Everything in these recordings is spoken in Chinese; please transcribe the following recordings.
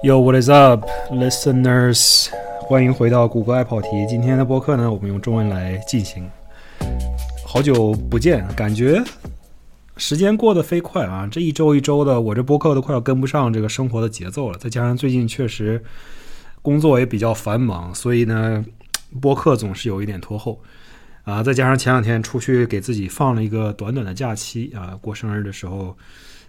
Yo, what is up, listeners？欢迎回到谷歌爱跑题。今天的播客呢，我们用中文来进行。好久不见，感觉时间过得飞快啊！这一周一周的，我这播客都快要跟不上这个生活的节奏了。再加上最近确实工作也比较繁忙，所以呢，播客总是有一点拖后啊。再加上前两天出去给自己放了一个短短的假期啊，过生日的时候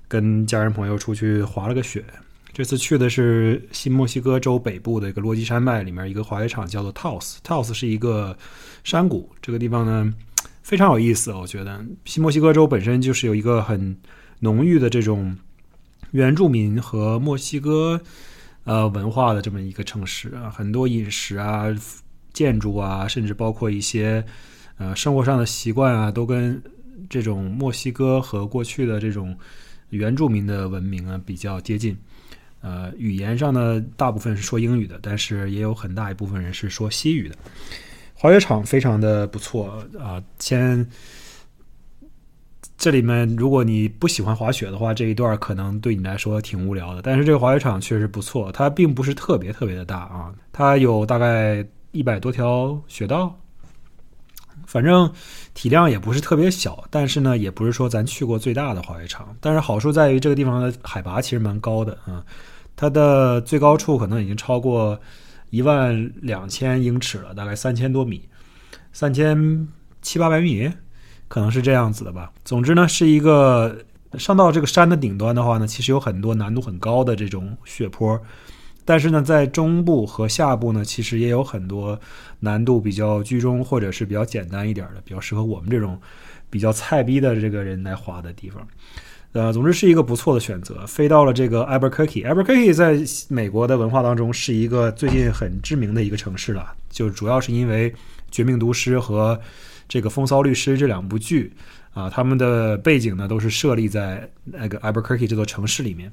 跟家人朋友出去滑了个雪。这次去的是新墨西哥州北部的一个落基山脉里面一个滑雪场，叫做 Taos。Taos 是一个山谷，这个地方呢非常有意思。我觉得新墨西哥州本身就是有一个很浓郁的这种原住民和墨西哥呃文化的这么一个城市啊，很多饮食啊、建筑啊，甚至包括一些呃生活上的习惯啊，都跟这种墨西哥和过去的这种原住民的文明啊比较接近。呃，语言上呢，大部分是说英语的，但是也有很大一部分人是说西语的。滑雪场非常的不错啊，先这里面如果你不喜欢滑雪的话，这一段可能对你来说挺无聊的。但是这个滑雪场确实不错，它并不是特别特别的大啊，它有大概一百多条雪道，反正体量也不是特别小，但是呢，也不是说咱去过最大的滑雪场。但是好处在于这个地方的海拔其实蛮高的啊。它的最高处可能已经超过一万两千英尺了，大概三千多米，三千七八百米，可能是这样子的吧。总之呢，是一个上到这个山的顶端的话呢，其实有很多难度很高的这种雪坡，但是呢，在中部和下部呢，其实也有很多难度比较居中或者是比较简单一点的，比较适合我们这种比较菜逼的这个人来滑的地方。呃，总之是一个不错的选择。飞到了这个 Albuquerque，Albuquerque 在美国的文化当中是一个最近很知名的一个城市了，就主要是因为《绝命毒师》和这个《风骚律师》这两部剧啊，他们的背景呢都是设立在那个 a b e r c r k e 这座城市里面。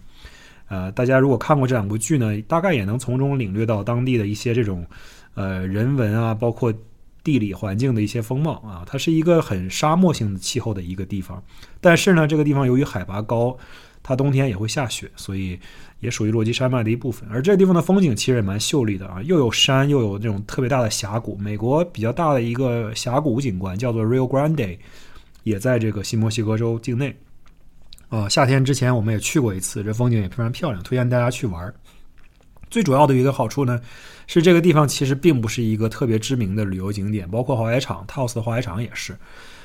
呃，大家如果看过这两部剧呢，大概也能从中领略到当地的一些这种呃人文啊，包括。地理环境的一些风貌啊，它是一个很沙漠性的气候的一个地方。但是呢，这个地方由于海拔高，它冬天也会下雪，所以也属于落基山脉的一部分。而这个地方的风景其实也蛮秀丽的啊，又有山，又有这种特别大的峡谷。美国比较大的一个峡谷景观叫做 Rio Grande，也在这个新墨西哥州境内。啊，夏天之前我们也去过一次，这风景也非常漂亮，推荐大家去玩儿。最主要的一个好处呢。是这个地方其实并不是一个特别知名的旅游景点，包括滑雪场 Taos 的滑雪场也是。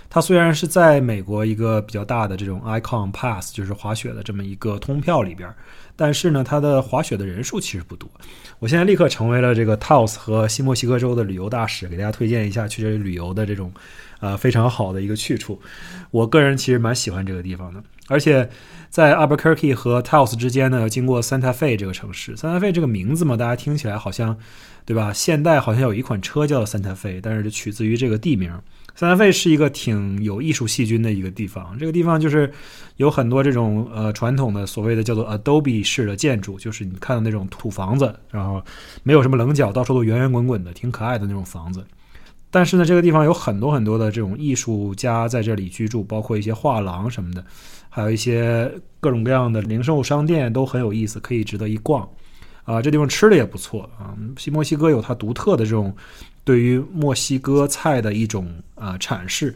它虽然是在美国一个比较大的这种 Icon Pass，就是滑雪的这么一个通票里边，但是呢，它的滑雪的人数其实不多。我现在立刻成为了这个 Taos 和新墨西哥州的旅游大使，给大家推荐一下去这里旅游的这种呃非常好的一个去处。我个人其实蛮喜欢这个地方的，而且。在 Albuquerque 和 Taos 之间呢，要经过 Santa Fe 这个城市。Santa Fe 这个名字嘛，大家听起来好像，对吧？现代好像有一款车叫 Santa Fe，但是取自于这个地名。Santa Fe 是一个挺有艺术细菌的一个地方。这个地方就是有很多这种呃传统的所谓的叫做 Adobe 式的建筑，就是你看到那种土房子，然后没有什么棱角，到处都圆圆滚滚的，挺可爱的那种房子。但是呢，这个地方有很多很多的这种艺术家在这里居住，包括一些画廊什么的。还有一些各种各样的零售商店都很有意思，可以值得一逛。啊，这地方吃的也不错啊。新墨西哥有它独特的这种对于墨西哥菜的一种啊阐释，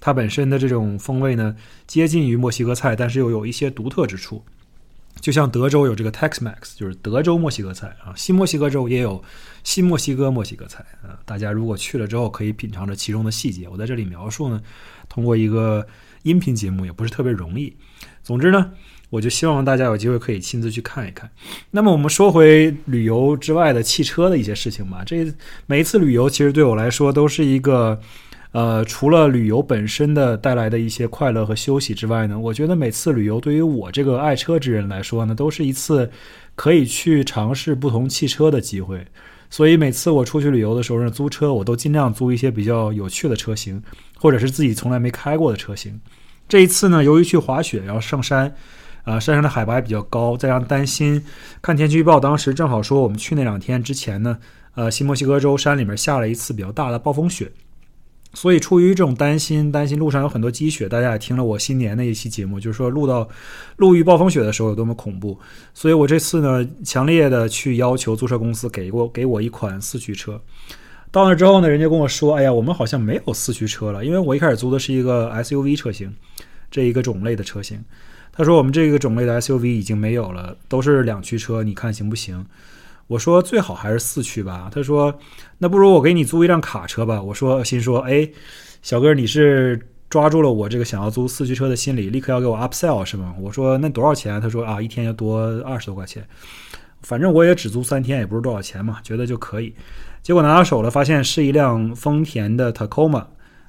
它本身的这种风味呢接近于墨西哥菜，但是又有一些独特之处。就像德州有这个 Tex-Mex，就是德州墨西哥菜啊。新墨西哥州也有新墨西哥墨西哥菜啊。大家如果去了之后，可以品尝着其中的细节。我在这里描述呢，通过一个。音频节目也不是特别容易。总之呢，我就希望大家有机会可以亲自去看一看。那么我们说回旅游之外的汽车的一些事情吧。这每一次旅游其实对我来说都是一个，呃，除了旅游本身的带来的一些快乐和休息之外呢，我觉得每次旅游对于我这个爱车之人来说呢，都是一次可以去尝试不同汽车的机会。所以每次我出去旅游的时候呢，租车我都尽量租一些比较有趣的车型。或者是自己从来没开过的车型，这一次呢，由于去滑雪，然后上山，啊，山上的海拔也比较高，再让担心看天气预报，当时正好说我们去那两天之前呢，呃，新墨西哥州山里面下了一次比较大的暴风雪，所以出于这种担心，担心路上有很多积雪，大家也听了我新年的一期节目，就是说路到路遇暴风雪的时候有多么恐怖。所以我这次呢，强烈的去要求租车公司给过给我一款四驱车。到那之后呢，人家跟我说：“哎呀，我们好像没有四驱车了，因为我一开始租的是一个 SUV 车型，这一个种类的车型。”他说：“我们这个种类的 SUV 已经没有了，都是两驱车，你看行不行？”我说：“最好还是四驱吧。”他说：“那不如我给你租一辆卡车吧。”我说：“心说，哎，小哥，你是抓住了我这个想要租四驱车的心理，立刻要给我 upsell 是吗？”我说：“那多少钱？”他说：“啊，一天要多二十多块钱，反正我也只租三天，也不是多少钱嘛，觉得就可以。”结果拿到手了，发现是一辆丰田的 Tacoma，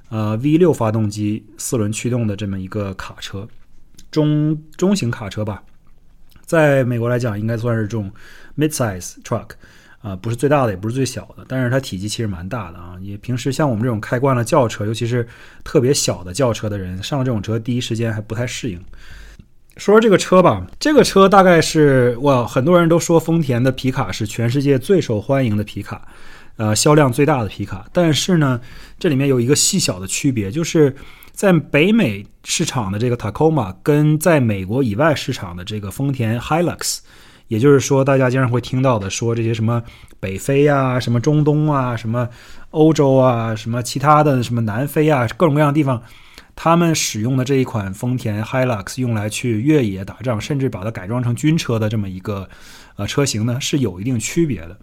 呃，V 六发动机四轮驱动的这么一个卡车，中中型卡车吧，在美国来讲应该算是这种 mid-size truck，啊，不是最大的，也不是最小的，但是它体积其实蛮大的啊。也平时像我们这种开惯了轿车，尤其是特别小的轿车的人，上了这种车第一时间还不太适应。说说这个车吧，这个车大概是哇，很多人都说丰田的皮卡是全世界最受欢迎的皮卡。呃，销量最大的皮卡，但是呢，这里面有一个细小的区别，就是在北美市场的这个 Tacoma 跟在美国以外市场的这个丰田 Hilux，也就是说，大家经常会听到的说这些什么北非啊、什么中东啊、什么欧洲啊、什么其他的什么南非啊，各种各样的地方，他们使用的这一款丰田 Hilux 用来去越野打仗，甚至把它改装成军车的这么一个呃车型呢，是有一定区别的。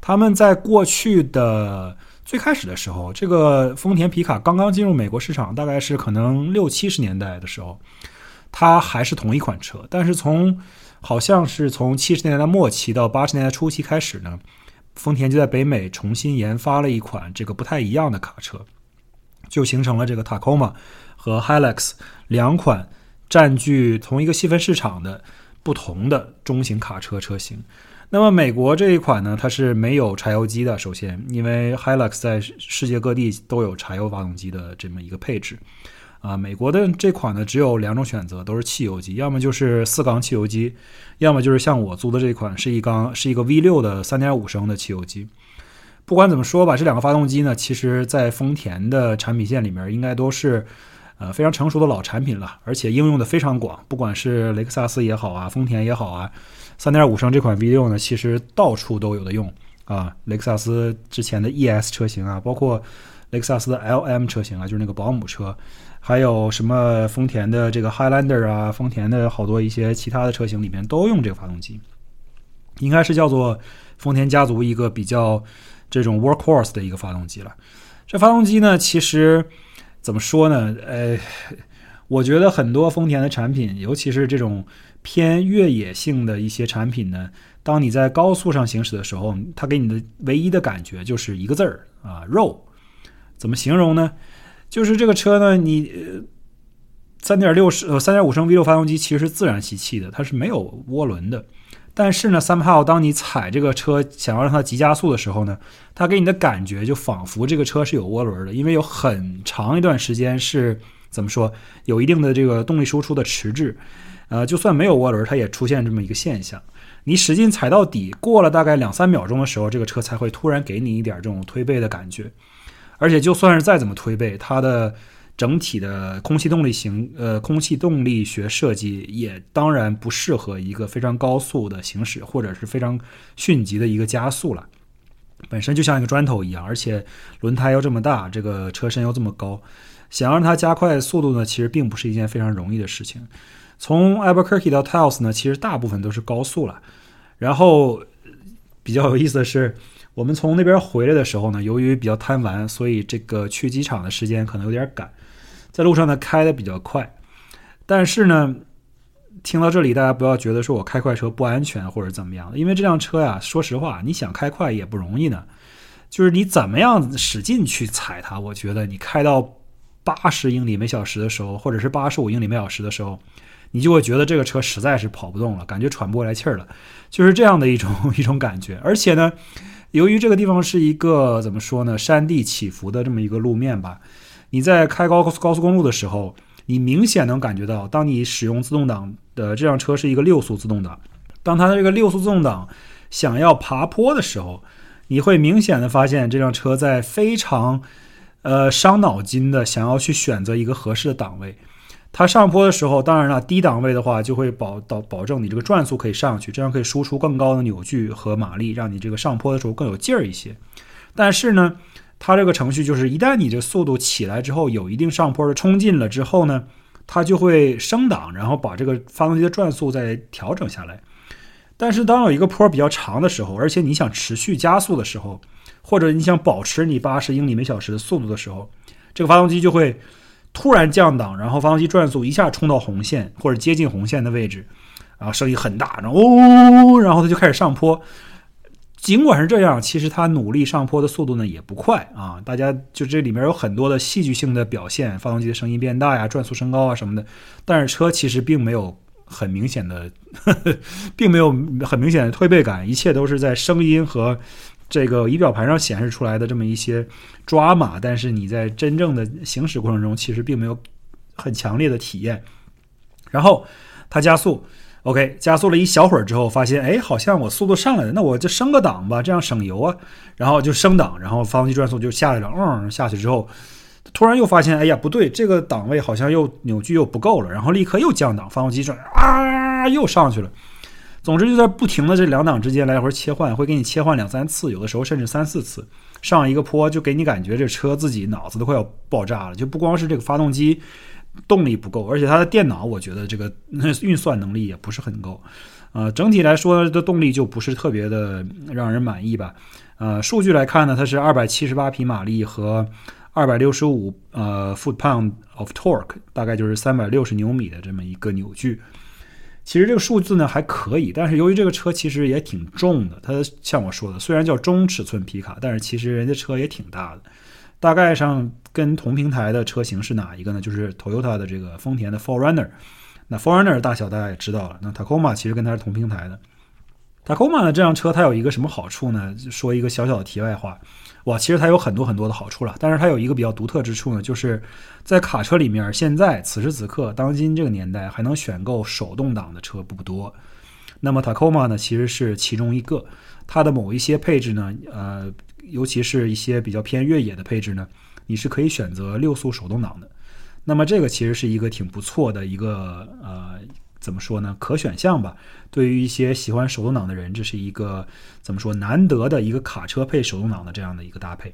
他们在过去的最开始的时候，这个丰田皮卡刚刚进入美国市场，大概是可能六七十年代的时候，它还是同一款车。但是从好像是从七十年代末期到八十年代初期开始呢，丰田就在北美重新研发了一款这个不太一样的卡车，就形成了这个 Tacoma 和 Hilux 两款占据同一个细分市场的不同的中型卡车车型。那么美国这一款呢，它是没有柴油机的。首先，因为 Hilux 在世界各地都有柴油发动机的这么一个配置，啊，美国的这款呢只有两种选择，都是汽油机，要么就是四缸汽油机，要么就是像我租的这款是一缸是一个 V6 的3.5升的汽油机。不管怎么说吧，这两个发动机呢，其实在丰田的产品线里面应该都是呃非常成熟的老产品了，而且应用的非常广，不管是雷克萨斯也好啊，丰田也好啊。三点五升这款 V6 呢，其实到处都有的用啊。雷克萨斯之前的 ES 车型啊，包括雷克萨斯的 LM 车型啊，就是那个保姆车，还有什么丰田的这个 Highlander 啊，丰田的好多一些其他的车型里面都用这个发动机，应该是叫做丰田家族一个比较这种 workhorse 的一个发动机了。这发动机呢，其实怎么说呢？呃，我觉得很多丰田的产品，尤其是这种。偏越野性的一些产品呢，当你在高速上行驶的时候，它给你的唯一的感觉就是一个字儿啊，肉。怎么形容呢？就是这个车呢，你三点六升呃三点五升 V 六发动机其实是自然吸气的，它是没有涡轮的。但是呢，somehow 当你踩这个车想要让它急加速的时候呢，它给你的感觉就仿佛这个车是有涡轮的，因为有很长一段时间是怎么说，有一定的这个动力输出的迟滞。呃，就算没有涡轮，它也出现这么一个现象。你使劲踩到底，过了大概两三秒钟的时候，这个车才会突然给你一点这种推背的感觉。而且就算是再怎么推背，它的整体的空气动力型，呃，空气动力学设计也当然不适合一个非常高速的行驶，或者是非常迅疾的一个加速了。本身就像一个砖头一样，而且轮胎又这么大，这个车身又这么高，想让它加快速度呢，其实并不是一件非常容易的事情。从 Albuquerque 到 Taos 呢，其实大部分都是高速了。然后比较有意思的是，我们从那边回来的时候呢，由于比较贪玩，所以这个去机场的时间可能有点赶，在路上呢开的比较快。但是呢，听到这里，大家不要觉得说我开快车不安全或者怎么样，因为这辆车呀，说实话，你想开快也不容易呢。就是你怎么样使劲去踩它，我觉得你开到八十英里每小时的时候，或者是八十五英里每小时的时候。你就会觉得这个车实在是跑不动了，感觉喘不过来气儿了，就是这样的一种 一种感觉。而且呢，由于这个地方是一个怎么说呢，山地起伏的这么一个路面吧，你在开高速高速公路的时候，你明显能感觉到，当你使用自动挡的这辆车是一个六速自动挡，当它的这个六速自动挡想要爬坡的时候，你会明显的发现这辆车在非常。呃伤脑筋的，想要去选择一个合适的档位。它上坡的时候，当然了，低档位的话就会保到保证你这个转速可以上去，这样可以输出更高的扭矩和马力，让你这个上坡的时候更有劲儿一些。但是呢，它这个程序就是一旦你这速度起来之后，有一定上坡的冲劲了之后呢，它就会升档，然后把这个发动机的转速再调整下来。但是当有一个坡比较长的时候，而且你想持续加速的时候，或者你想保持你八十英里每小时的速度的时候，这个发动机就会。突然降档，然后发动机转速一下冲到红线或者接近红线的位置，然后声音很大，然后哦，然后它就开始上坡。尽管是这样，其实它努力上坡的速度呢也不快啊。大家就这里面有很多的戏剧性的表现，发动机的声音变大呀，转速升高啊什么的。但是车其实并没有很明显的，并没有很明显的推背感，一切都是在声音和。这个仪表盘上显示出来的这么一些抓马，但是你在真正的行驶过程中，其实并没有很强烈的体验。然后它加速，OK，加速了一小会儿之后，发现哎，好像我速度上来了，那我就升个档吧，这样省油啊。然后就升档，然后发动机转速就下来了，嗯，下去之后，突然又发现，哎呀，不对，这个档位好像又扭矩又不够了，然后立刻又降档，发动机转啊，又上去了。总之就在不停的这两档之间来回切换，会给你切换两三次，有的时候甚至三四次。上一个坡就给你感觉这车自己脑子都快要爆炸了，就不光是这个发动机动力不够，而且它的电脑我觉得这个运算能力也不是很够。呃，整体来说的动力就不是特别的让人满意吧。呃，数据来看呢，它是二百七十八匹马力和二百六十五呃 foot pound of torque，大概就是三百六十牛米的这么一个扭矩。其实这个数字呢还可以，但是由于这个车其实也挺重的，它像我说的，虽然叫中尺寸皮卡，但是其实人家车也挺大的。大概上跟同平台的车型是哪一个呢？就是 Toyota 的这个丰田的 Forerunner。那 Forerunner 大小大家也知道了。那 Tacoma 其实跟它是同平台的。Tacoma 的这辆车它有一个什么好处呢？说一个小小的题外话。哇，其实它有很多很多的好处了，但是它有一个比较独特之处呢，就是在卡车里面，现在此时此刻，当今这个年代还能选购手动挡的车不多。那么 Tacoma 呢，其实是其中一个，它的某一些配置呢，呃，尤其是一些比较偏越野的配置呢，你是可以选择六速手动挡的。那么这个其实是一个挺不错的一个呃。怎么说呢？可选项吧。对于一些喜欢手动挡的人，这是一个怎么说难得的一个卡车配手动挡的这样的一个搭配。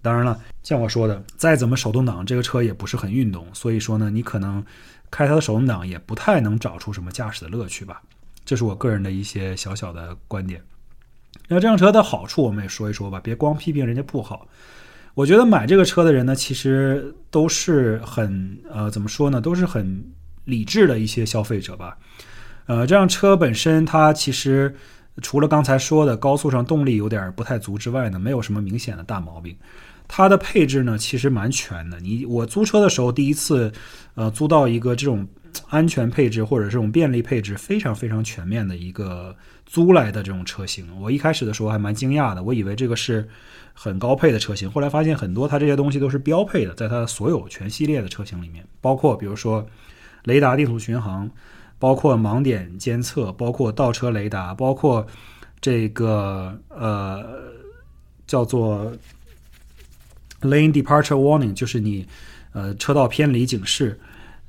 当然了，像我说的，再怎么手动挡，这个车也不是很运动，所以说呢，你可能开它的手动挡也不太能找出什么驾驶的乐趣吧。这是我个人的一些小小的观点。那这辆车的好处我们也说一说吧，别光批评人家不好。我觉得买这个车的人呢，其实都是很呃，怎么说呢，都是很。理智的一些消费者吧，呃，这辆车本身它其实除了刚才说的高速上动力有点不太足之外呢，没有什么明显的大毛病。它的配置呢其实蛮全的。你我租车的时候第一次，呃，租到一个这种安全配置或者这种便利配置非常非常全面的一个租来的这种车型，我一开始的时候还蛮惊讶的，我以为这个是很高配的车型，后来发现很多它这些东西都是标配的，在它所有全系列的车型里面，包括比如说。雷达地图巡航，包括盲点监测，包括倒车雷达，包括这个呃叫做 lane departure warning，就是你呃车道偏离警示，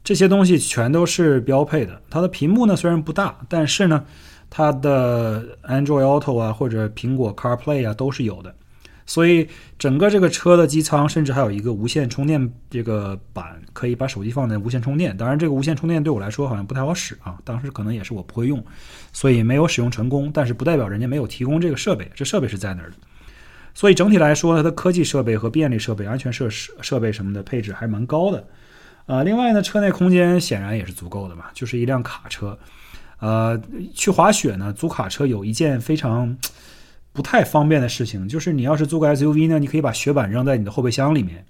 这些东西全都是标配的。它的屏幕呢虽然不大，但是呢它的 Android Auto 啊或者苹果 CarPlay 啊都是有的。所以整个这个车的机舱甚至还有一个无线充电这个板，可以把手机放在无线充电。当然，这个无线充电对我来说好像不太好使啊，当时可能也是我不会用，所以没有使用成功。但是不代表人家没有提供这个设备，这设备是在那儿的。所以整体来说，它的科技设备和便利设备、安全设施设备什么的配置还蛮高的。呃，另外呢，车内空间显然也是足够的嘛，就是一辆卡车。呃，去滑雪呢，租卡车有一件非常。不太方便的事情就是，你要是租个 SUV 呢，你可以把雪板扔在你的后备箱里面，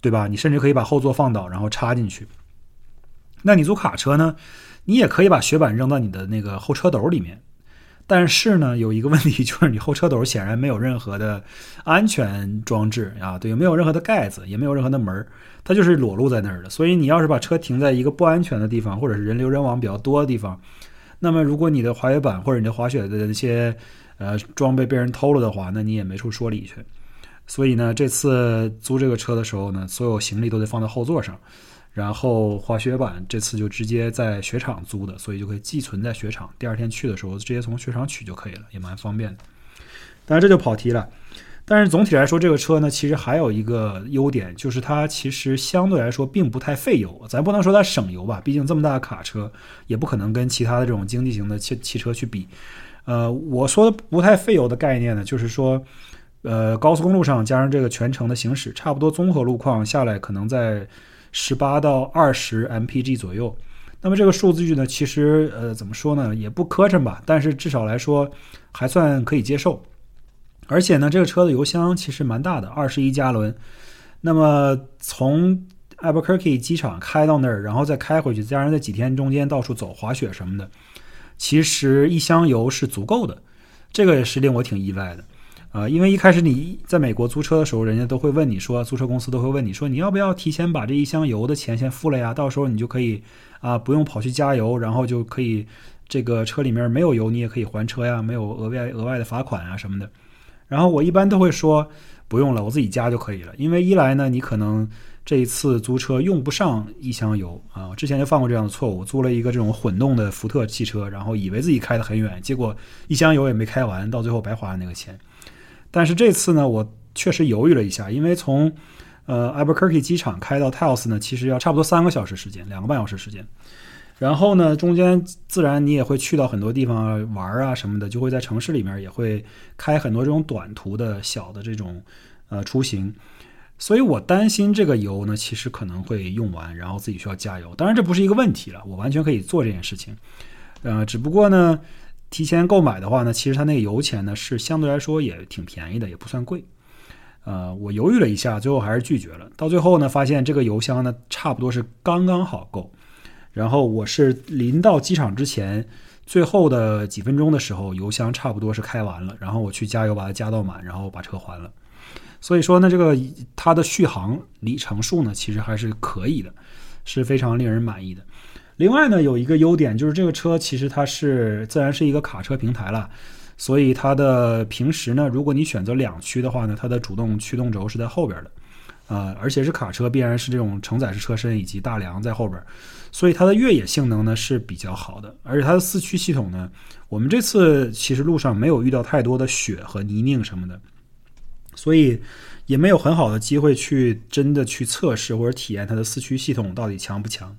对吧？你甚至可以把后座放倒，然后插进去。那你租卡车呢，你也可以把雪板扔到你的那个后车斗里面。但是呢，有一个问题 就是，你后车斗显然没有任何的安全装置啊，对，没有任何的盖子，也没有任何的门它就是裸露在那儿的。所以你要是把车停在一个不安全的地方，或者是人流人往比较多的地方，那么如果你的滑雪板或者你的滑雪的那些呃，装备被人偷了的话，那你也没处说理去。所以呢，这次租这个车的时候呢，所有行李都得放在后座上。然后滑雪板这次就直接在雪场租的，所以就可以寄存在雪场。第二天去的时候，直接从雪场取就可以了，也蛮方便的。当然这就跑题了。但是总体来说，这个车呢，其实还有一个优点，就是它其实相对来说并不太费油。咱不能说它省油吧，毕竟这么大的卡车，也不可能跟其他的这种经济型的汽汽车去比。呃，我说的不太费油的概念呢，就是说，呃，高速公路上加上这个全程的行驶，差不多综合路况下来，可能在。十八到二十 mpg 左右，那么这个数字据呢，其实呃怎么说呢，也不磕碜吧，但是至少来说还算可以接受。而且呢，这个车的油箱其实蛮大的，二十一加仑。那么从 Albuquerque 机场开到那儿，然后再开回去，加上这几天中间到处走滑雪什么的，其实一箱油是足够的。这个也是令我挺意外的。啊，因为一开始你在美国租车的时候，人家都会问你说，租车公司都会问你说，你要不要提前把这一箱油的钱先付了呀？到时候你就可以啊，不用跑去加油，然后就可以这个车里面没有油，你也可以还车呀，没有额外额外的罚款啊什么的。然后我一般都会说不用了，我自己加就可以了。因为一来呢，你可能这一次租车用不上一箱油啊，我之前就犯过这样的错误，租了一个这种混动的福特汽车，然后以为自己开得很远，结果一箱油也没开完，到最后白花了那个钱。但是这次呢，我确实犹豫了一下，因为从呃 Albuquerque 机场开到 Taos 呢，其实要差不多三个小时时间，两个半小时时间。然后呢，中间自然你也会去到很多地方玩啊什么的，就会在城市里面也会开很多这种短途的小的这种呃出行。所以我担心这个油呢，其实可能会用完，然后自己需要加油。当然这不是一个问题了，我完全可以做这件事情。呃，只不过呢。提前购买的话呢，其实它那个油钱呢是相对来说也挺便宜的，也不算贵。呃，我犹豫了一下，最后还是拒绝了。到最后呢，发现这个油箱呢差不多是刚刚好够。然后我是临到机场之前，最后的几分钟的时候，油箱差不多是开完了。然后我去加油把它加到满，然后把车还了。所以说呢，这个它的续航里程数呢其实还是可以的，是非常令人满意的。另外呢，有一个优点就是这个车其实它是自然是一个卡车平台了，所以它的平时呢，如果你选择两驱的话呢，它的主动驱动轴是在后边的，啊，而且是卡车，必然是这种承载式车身以及大梁在后边，所以它的越野性能呢是比较好的，而且它的四驱系统呢，我们这次其实路上没有遇到太多的雪和泥泞什么的，所以也没有很好的机会去真的去测试或者体验它的四驱系统到底强不强。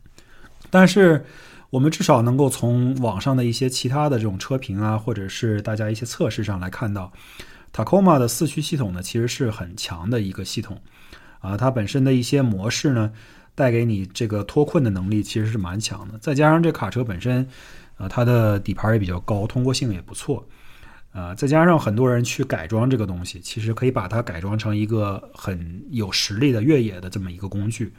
但是，我们至少能够从网上的一些其他的这种车评啊，或者是大家一些测试上来看到，Tacoma 的四驱系统呢，其实是很强的一个系统啊。它本身的一些模式呢，带给你这个脱困的能力其实是蛮强的。再加上这卡车本身，呃，它的底盘也比较高，通过性也不错，呃，再加上很多人去改装这个东西，其实可以把它改装成一个很有实力的越野的这么一个工具。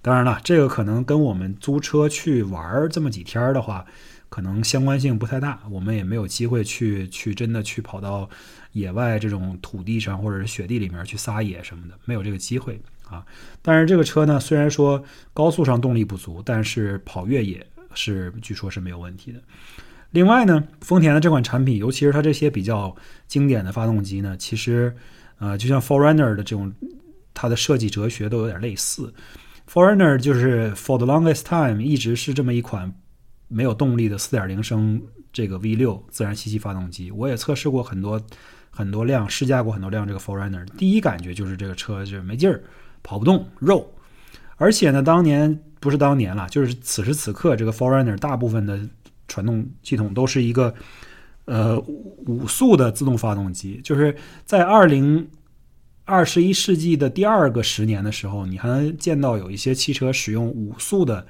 当然了，这个可能跟我们租车去玩这么几天的话，可能相关性不太大。我们也没有机会去去真的去跑到野外这种土地上或者是雪地里面去撒野什么的，没有这个机会啊。但是这个车呢，虽然说高速上动力不足，但是跑越野是据说是没有问题的。另外呢，丰田的这款产品，尤其是它这些比较经典的发动机呢，其实呃，就像 Forerunner 的这种，它的设计哲学都有点类似。Forerunner 就是 For the longest time 一直是这么一款没有动力的4.0升这个 V6 自然吸气发动机。我也测试过很多很多辆，试驾过很多辆这个 Forerunner，。第一感觉就是这个车就是没劲儿，跑不动，肉。而且呢，当年不是当年了，就是此时此刻，这个 Forerunner 大部分的传动系统都是一个呃五速的自动发动机，就是在二零。二十一世纪的第二个十年的时候，你还能见到有一些汽车使用五速的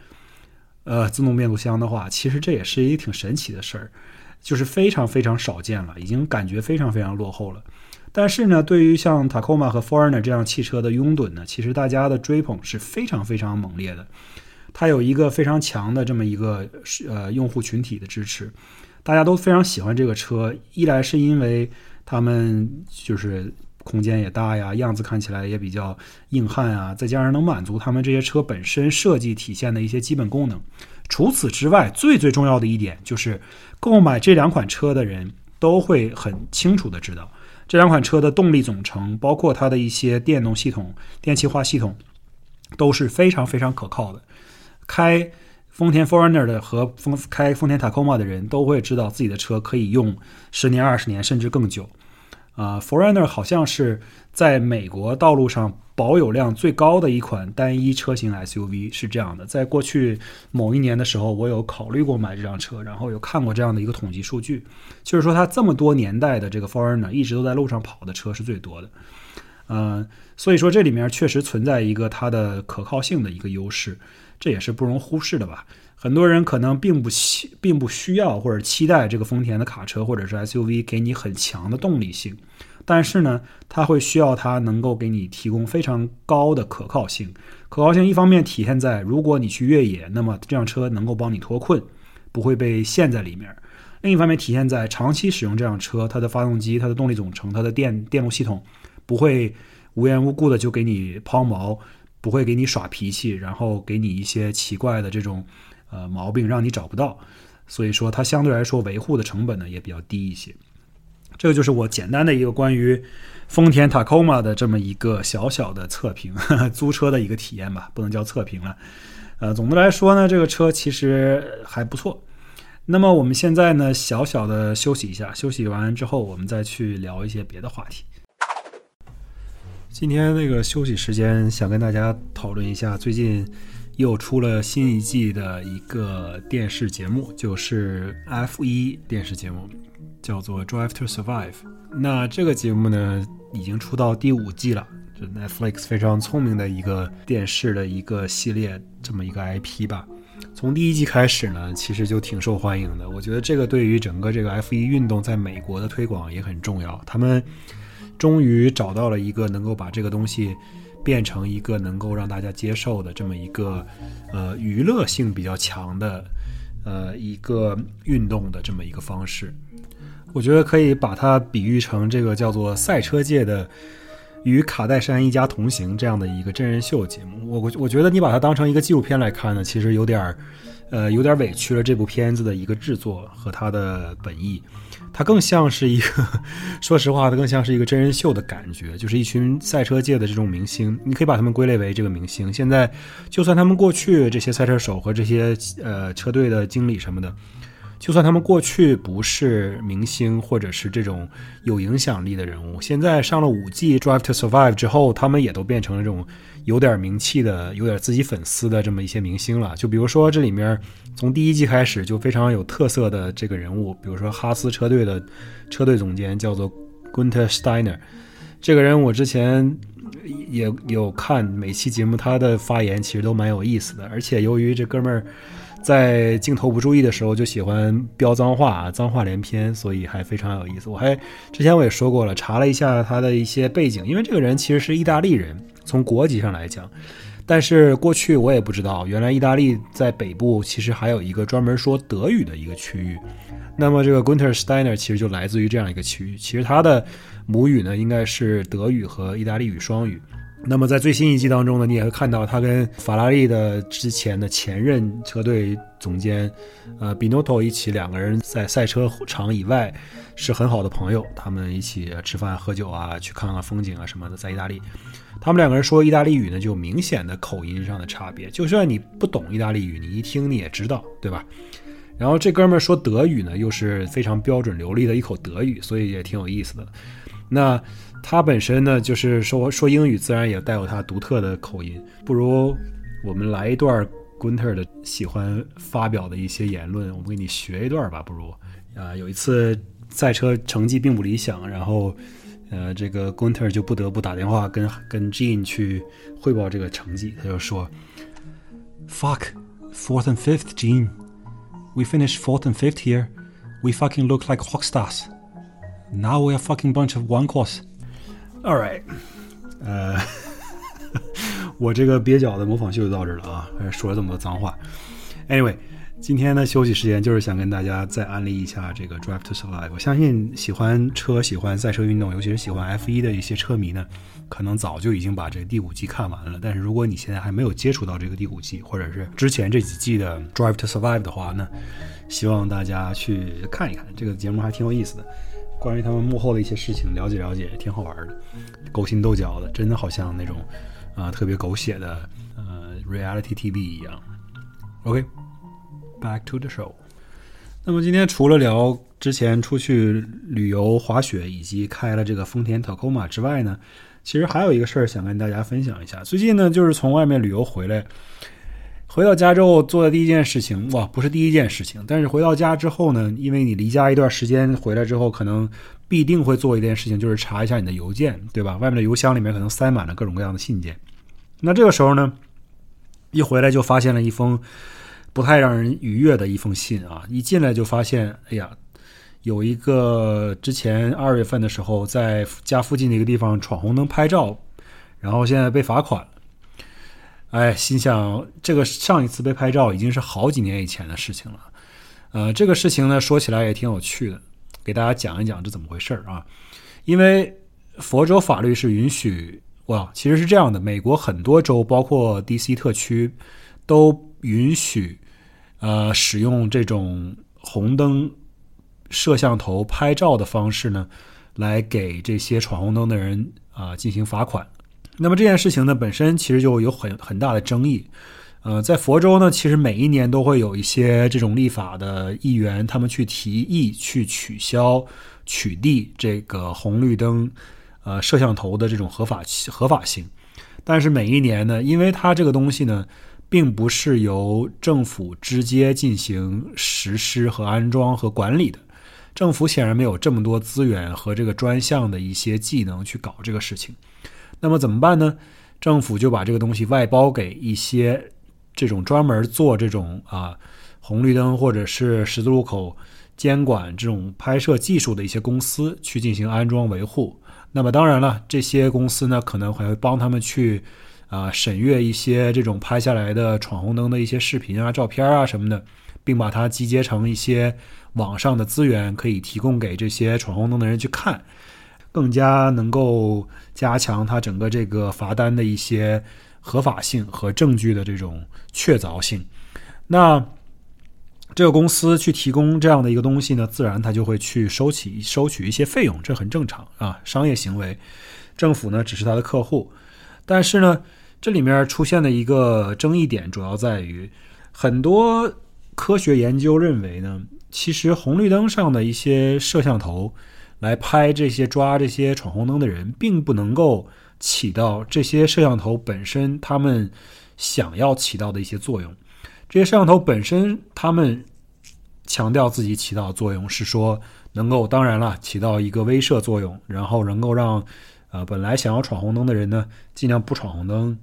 呃自动变速箱的话，其实这也是一个挺神奇的事儿，就是非常非常少见了，已经感觉非常非常落后了。但是呢，对于像 Tacoma 和 Foreigner 这样汽车的拥趸呢，其实大家的追捧是非常非常猛烈的。它有一个非常强的这么一个呃用户群体的支持，大家都非常喜欢这个车。一来是因为他们就是。空间也大呀，样子看起来也比较硬汉啊，再加上能满足他们这些车本身设计体现的一些基本功能。除此之外，最最重要的一点就是，购买这两款车的人都会很清楚的知道，这两款车的动力总成，包括它的一些电动系统、电气化系统，都是非常非常可靠的。开丰田 forener 的和丰开丰田 Tacoma 的人都会知道自己的车可以用十年、二十年，甚至更久。啊，Forerunner 好像是在美国道路上保有量最高的一款单一车型 SUV，是这样的。在过去某一年的时候，我有考虑过买这辆车，然后有看过这样的一个统计数据，就是说它这么多年代的这个 Forerunner 一直都在路上跑的车是最多的。嗯，所以说这里面确实存在一个它的可靠性的一个优势，这也是不容忽视的吧。很多人可能并不期并不需要或者期待这个丰田的卡车或者是 SUV 给你很强的动力性，但是呢，它会需要它能够给你提供非常高的可靠性。可靠性一方面体现在如果你去越野，那么这辆车能够帮你脱困，不会被陷在里面；另一方面体现在长期使用这辆车，它的发动机、它的动力总成、它的电电路系统不会无缘无故的就给你抛锚，不会给你耍脾气，然后给你一些奇怪的这种。呃，毛病让你找不到，所以说它相对来说维护的成本呢也比较低一些。这个就是我简单的一个关于丰田 Tacoma 的这么一个小小的测评，租车的一个体验吧，不能叫测评了。呃，总的来说呢，这个车其实还不错。那么我们现在呢，小小的休息一下，休息完之后，我们再去聊一些别的话题。今天那个休息时间，想跟大家讨论一下最近。又出了新一季的一个电视节目，就是 F 一电视节目，叫做《Drive to Survive》。那这个节目呢，已经出到第五季了，就 Netflix 非常聪明的一个电视的一个系列，这么一个 IP 吧。从第一季开始呢，其实就挺受欢迎的。我觉得这个对于整个这个 F 一运动在美国的推广也很重要。他们终于找到了一个能够把这个东西。变成一个能够让大家接受的这么一个，呃，娱乐性比较强的，呃，一个运动的这么一个方式，我觉得可以把它比喻成这个叫做赛车界的与卡戴珊一家同行这样的一个真人秀节目。我我我觉得你把它当成一个纪录片来看呢，其实有点儿，呃，有点委屈了这部片子的一个制作和它的本意。它更像是一个，说实话，它更像是一个真人秀的感觉，就是一群赛车界的这种明星，你可以把他们归类为这个明星。现在，就算他们过去这些赛车手和这些呃车队的经理什么的。就算他们过去不是明星或者是这种有影响力的人物，现在上了五季《Drive to Survive》之后，他们也都变成了这种有点名气的、有点自己粉丝的这么一些明星了。就比如说这里面从第一季开始就非常有特色的这个人物，比如说哈斯车队的车队总监叫做 Gunter Steiner，这个人我之前也有看每期节目，他的发言其实都蛮有意思的，而且由于这哥们儿。在镜头不注意的时候就喜欢飙脏话啊，脏话连篇，所以还非常有意思。我还之前我也说过了，查了一下他的一些背景，因为这个人其实是意大利人，从国籍上来讲，但是过去我也不知道，原来意大利在北部其实还有一个专门说德语的一个区域。那么这个 Gunter Steiner 其实就来自于这样一个区域，其实他的母语呢应该是德语和意大利语双语。那么在最新一季当中呢，你也会看到他跟法拉利的之前的前任车队总监，呃，Binotto 一起两个人在赛车场以外是很好的朋友，他们一起吃饭喝酒啊，去看看风景啊什么的。在意大利，他们两个人说意大利语呢，就有明显的口音上的差别。就算你不懂意大利语，你一听你也知道，对吧？然后这哥们儿说德语呢，又是非常标准流利的一口德语，所以也挺有意思的。那。他本身呢，就是说说英语，自然也带有他独特的口音。不如我们来一段 Gunter 的喜欢发表的一些言论，我们给你学一段吧。不如啊，有一次赛车成绩并不理想，然后呃，这个 Gunter 就不得不打电话跟跟 Jean 去汇报这个成绩。他就说：“Fuck, fourth and fifth, Jean. We finished fourth and fifth here. We fucking look like rock stars. Now we are fucking bunch of one course.” All right，呃，我这个蹩脚的模仿秀就到这了啊！说了这么多脏话，Anyway，今天的休息时间就是想跟大家再安利一下这个《Drive to Survive》。我相信喜欢车、喜欢赛车运动，尤其是喜欢 F1 的一些车迷呢，可能早就已经把这第五季看完了。但是如果你现在还没有接触到这个第五季，或者是之前这几季的《Drive to Survive》的话呢，希望大家去看一看这个节目，还挺有意思的。关于他们幕后的一些事情了解了解，挺好玩的，勾心斗角的，真的好像那种啊、特别狗血的呃 reality TV 一样。OK，back、to the show。那么今天除了聊之前出去旅游滑雪以及开了这个丰田 Tacoma 之外呢，其实还有一个事儿想跟大家分享一下。最近呢，就是从外面旅游回来，回到家之后做的第一件事情，哇，不是第一件事情，但是回到家之后呢，因为你离家一段时间回来之后，可能必定会做一件事情，就是查一下你的邮件，对吧？外面的邮箱里面可能塞满了各种各样的信件。那这个时候呢，一回来就发现了一封不太让人愉悦的一封信啊！一进来就发现，哎呀，有一个之前二月份的时候在家附近的一个地方闯红灯拍照，然后现在被罚款了。哎，心想这个上一次被拍照已经是好几年以前的事情了。呃，这个事情呢说起来也挺有趣的，给大家讲一讲这怎么回事儿啊？因为佛州法律是允许，哇，其实是这样的，美国很多州，包括 DC 特区，都允许呃使用这种红灯摄像头拍照的方式呢，来给这些闯红灯的人啊、进行罚款。那么这件事情呢，本身其实就有很很大的争议。呃，在佛州呢，其实每一年都会有一些这种立法的议员，他们去提议去取消、取缔这个红绿灯呃摄像头的这种合法合法性。但是每一年呢，因为它这个东西呢，并不是由政府直接进行实施和安装和管理的，政府显然没有这么多资源和这个专项的一些技能去搞这个事情。那么怎么办呢？政府就把这个东西外包给一些这种专门做这种啊红绿灯或者是十字路口监管这种拍摄技术的一些公司去进行安装维护。那么当然了，这些公司呢可能还会帮他们去啊审阅一些这种拍下来的闯红灯的一些视频啊、照片啊什么的，并把它集结成一些网上的资源，可以提供给这些闯红灯的人去看。更加能够加强它整个这个罚单的一些合法性和证据的这种确凿性。那这个公司去提供这样的一个东西呢，自然它就会去收起收取一些费用，这很正常啊，商业行为。政府呢只是它的客户，但是呢，这里面出现的一个争议点主要在于，很多科学研究认为呢，其实红绿灯上的一些摄像头。来拍这些抓这些闯红灯的人，并不能够起到这些摄像头本身他们想要起到的一些作用。这些摄像头本身，他们强调自己起到的作用是说，能够当然了起到一个威慑作用，然后能够让呃本来想要闯红灯的人呢，尽量不闯红灯，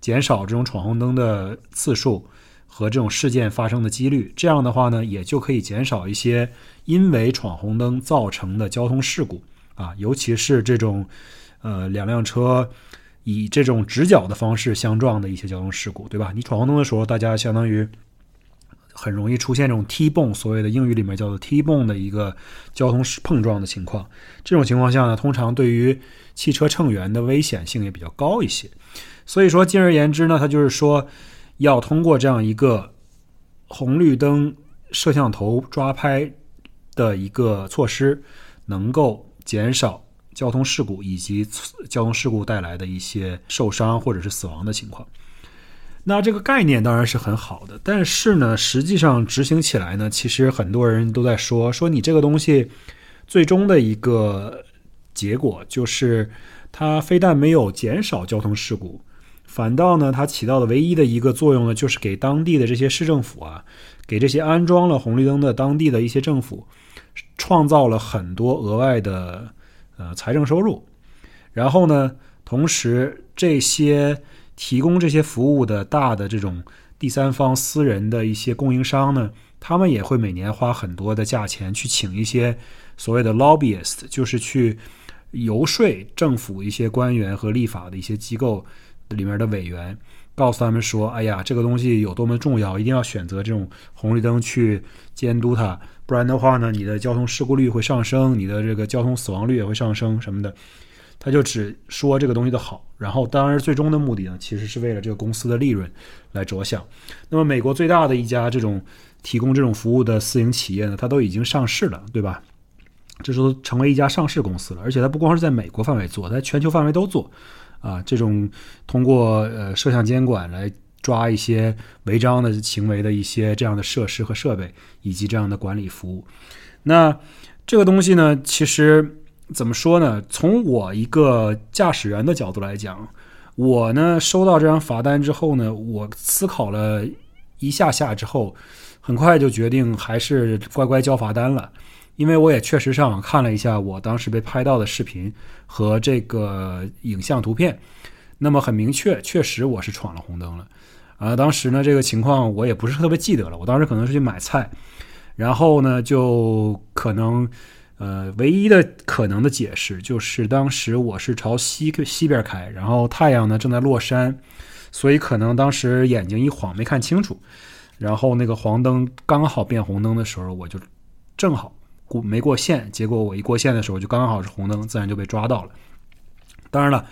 减少这种闯红灯的次数和这种事件发生的几率。这样的话呢，也就可以减少一些。因为闯红灯造成的交通事故啊，尤其是这种呃两辆车以这种直角的方式相撞的一些交通事故，对吧？你闯红灯的时候，大家相当于很容易出现这种 T-bone，所谓的英语里面叫做 T-bone 的一个交通碰撞的情况。这种情况下呢，通常对于汽车乘员的危险性也比较高一些。所以说，进而言之呢，它就是说要通过这样一个红绿灯摄像头抓拍。的一个措施，能够减少交通事故以及交通事故带来的一些受伤或者是死亡的情况。那这个概念当然是很好的，但是呢，实际上执行起来呢，其实很多人都在说，说你这个东西最终的一个结果就是它非但没有减少交通事故，反倒呢，它起到的唯一的一个作用呢，就是给当地的这些市政府啊，给这些安装了红绿灯的当地的一些政府。创造了很多额外的呃财政收入，然后呢，同时这些提供这些服务的大的这种第三方私人的一些供应商呢，他们也会每年花很多的价钱去请一些所谓的 lobbyist，就是去游说政府一些官员和立法的一些机构里面的委员，告诉他们说：“哎呀，这个东西有多么重要，一定要选择这种红绿灯去监督它。”不然的话呢，你的交通事故率会上升，你的这个交通死亡率也会上升什么的。他就只说这个东西的好，然后当然最终的目的呢，其实是为了这个公司的利润来着想。那么美国最大的一家这种提供这种服务的私营企业呢，它都已经上市了，对吧？这时候成为一家上市公司了，而且它不光是在美国范围做，在全球范围都做。啊，这种通过呃摄像监管来抓一些违章的行为的一些这样的设施和设备，以及这样的管理服务。那这个东西呢，其实怎么说呢？从我一个驾驶员的角度来讲，我呢收到这张罚单之后呢，我思考了一下下之后，很快就决定还是乖乖交罚单了。因为我也确实上网看了一下我当时被拍到的视频和这个影像图片，那么很明确，确实我是闯了红灯了。啊，当时呢这个情况我也不是特别记得了，我当时可能是去买菜，然后呢就可能，呃，唯一的可能的解释就是当时我是朝西西边开，然后太阳呢正在落山，所以可能当时眼睛一晃没看清楚，然后那个黄灯刚好变红灯的时候，我就正好。过没过线，结果我一过线的时候就刚刚好是红灯，自然就被抓到了。当然了，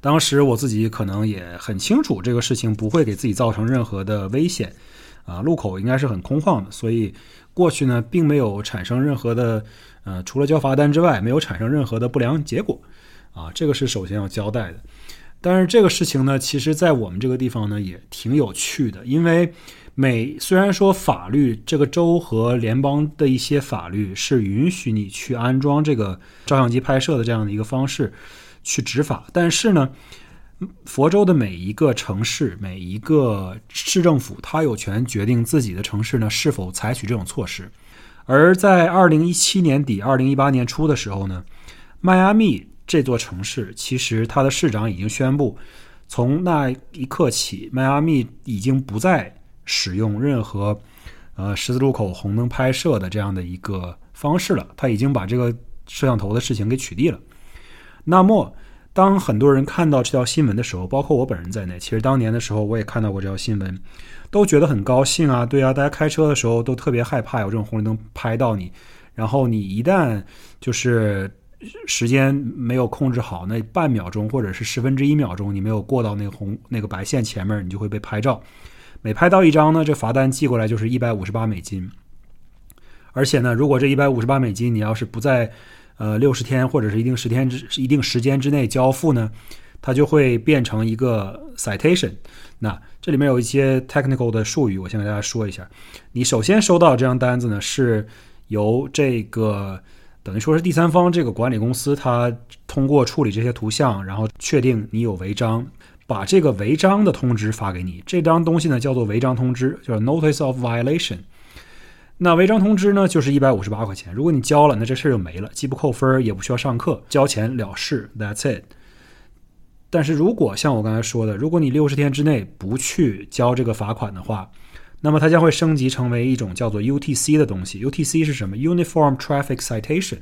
当时我自己可能也很清楚这个事情不会给自己造成任何的危险，啊，路口应该是很空旷的，所以过去呢并没有产生任何的，呃，除了交罚单之外，没有产生任何的不良结果，啊，这个是首先要交代的。但是这个事情呢，其实在我们这个地方呢也挺有趣的，因为。美虽然说法律这个州和联邦的一些法律是允许你去安装这个照相机拍摄的这样的一个方式去执法，但是呢，佛州的每一个城市、每一个市政府，它有权决定自己的城市呢是否采取这种措施。而在二零一七年底、二零一八年初的时候呢，迈阿密这座城市其实它的市长已经宣布，从那一刻起，迈阿密已经不再。使用任何，呃，十字路口红灯拍摄的这样的一个方式了，他已经把这个摄像头的事情给取缔了。那么，当很多人看到这条新闻的时候，包括我本人在内，其实当年的时候我也看到过这条新闻，都觉得很高兴啊。对啊，大家开车的时候都特别害怕有这种红绿灯拍到你，然后你一旦就是时间没有控制好，那半秒钟或者是十分之一秒钟，你没有过到那个红那个白线前面，你就会被拍照。每拍到一张呢，这罚单寄过来就是一百五十八美金。而且呢，如果这一百五十八美金你要是不在呃六十天或者是一定十天之一定时间之内交付呢，它就会变成一个 citation。那这里面有一些 technical 的术语，我先给大家说一下。你首先收到这张单子呢，是由这个等于说是第三方这个管理公司，它通过处理这些图像，然后确定你有违章。把这个违章的通知发给你，这张东西呢叫做违章通知，就是 Notice of Violation。那违章通知呢就是一百五十八块钱，如果你交了，那这事儿就没了，既不扣分儿也不需要上课，交钱了事，That's it。但是如果像我刚才说的，如果你六十天之内不去交这个罚款的话，那么它将会升级成为一种叫做 UTC 的东西。UTC 是什么？Uniform Traffic Citation。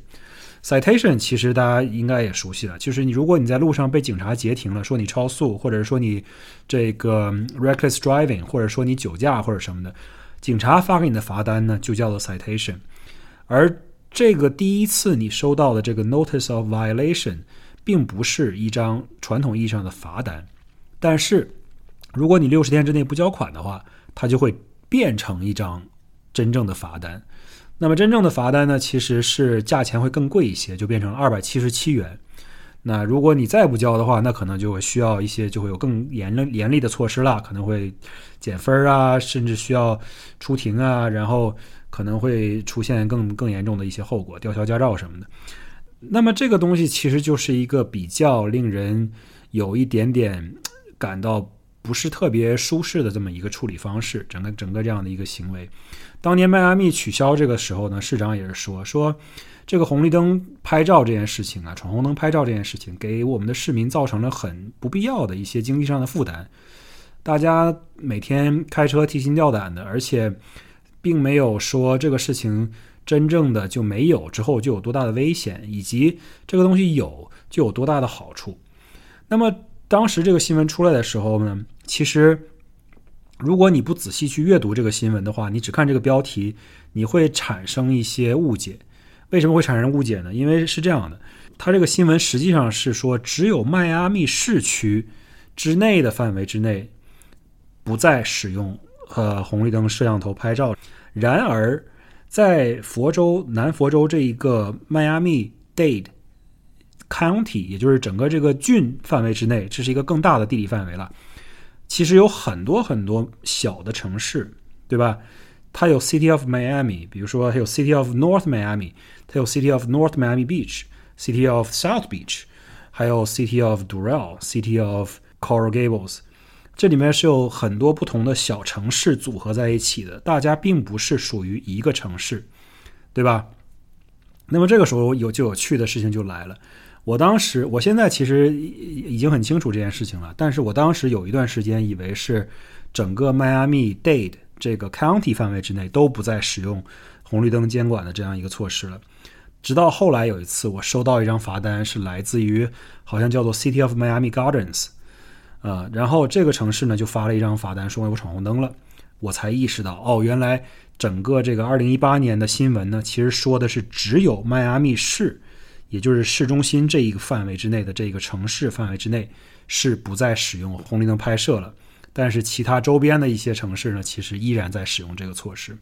Citation 其实大家应该也熟悉了，就是你如果你在路上被警察截停了，说你超速，或者说你这个 reckless driving，或者说你酒驾或者什么的，警察发给你的罚单呢就叫做 citation。而这个第一次你收到的这个 notice of violation，并不是一张传统意义上的罚单，但是如果你六十天之内不交款的话，它就会变成一张真正的罚单。那么真正的罚单呢，其实是价钱会更贵一些，就变成二百七十七元。那如果你再不交的话，那可能就会需要一些，就会有更严厉严厉的措施了，可能会减分啊，甚至需要出庭啊，然后可能会出现更更严重的一些后果，吊销驾照什么的。那么这个东西其实就是一个比较令人有一点点感到不是特别舒适的这么一个处理方式，整个整个这样的一个行为。当年迈阿密取消这个时候呢，市长也是说说，这个红绿灯拍照这件事情啊，闯红灯拍照这件事情，给我们的市民造成了很不必要的一些经济上的负担。大家每天开车提心吊胆的，而且并没有说这个事情真正的就没有之后就有多大的危险，以及这个东西有就有多大的好处。那么当时这个新闻出来的时候呢，其实。如果你不仔细去阅读这个新闻的话，你只看这个标题，你会产生一些误解。为什么会产生误解呢？因为是这样的，它这个新闻实际上是说，只有迈阿密市区之内的范围之内，不再使用呃红绿灯摄像头拍照。然而，在佛州南佛州这一个迈阿密 Dade County，也就是整个这个郡范围之内，这是一个更大的地理范围了。其实有很多很多小的城市，对吧？它有 City of Miami，比如说还有 City of North Miami，它有 City of North Miami Beach，City of South Beach，还有 City of Doral，City of Coral Gables。这里面是有很多不同的小城市组合在一起的，大家并不是属于一个城市，对吧？那么这个时候有就有趣的事情就来了。我当时，我现在其实已经很清楚这件事情了，但是我当时有一段时间以为是整个迈阿密 Dade 这个 County 范围之内都不再使用红绿灯监管的这样一个措施了。直到后来有一次，我收到一张罚单，是来自于好像叫做 City of Miami Gardens，呃，然后这个城市呢就发了一张罚单，说我闯红灯了，我才意识到，哦，原来整个这个2018年的新闻呢，其实说的是只有迈阿密市。也就是市中心这一个范围之内的这个城市范围之内是不再使用红绿灯拍摄了，但是其他周边的一些城市呢，其实依然在使用这个措施。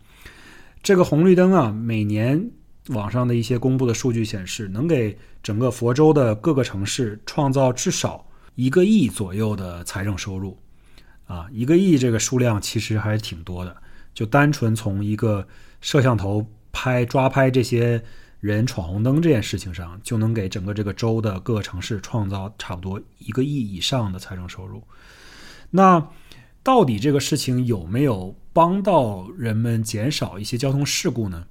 这个红绿灯啊，每年网上的一些公布的数据显示，能给整个佛州的各个城市创造至少一个亿左右的财政收入。啊，一个亿这个数量其实还是挺多的。就单纯从一个摄像头拍抓拍这些。人闯红灯这件事情上，就能给整个这个州的各个城市创造差不多一个亿以上的财政收入。那到底这个事情有没有帮到人们减少一些交通事故呢？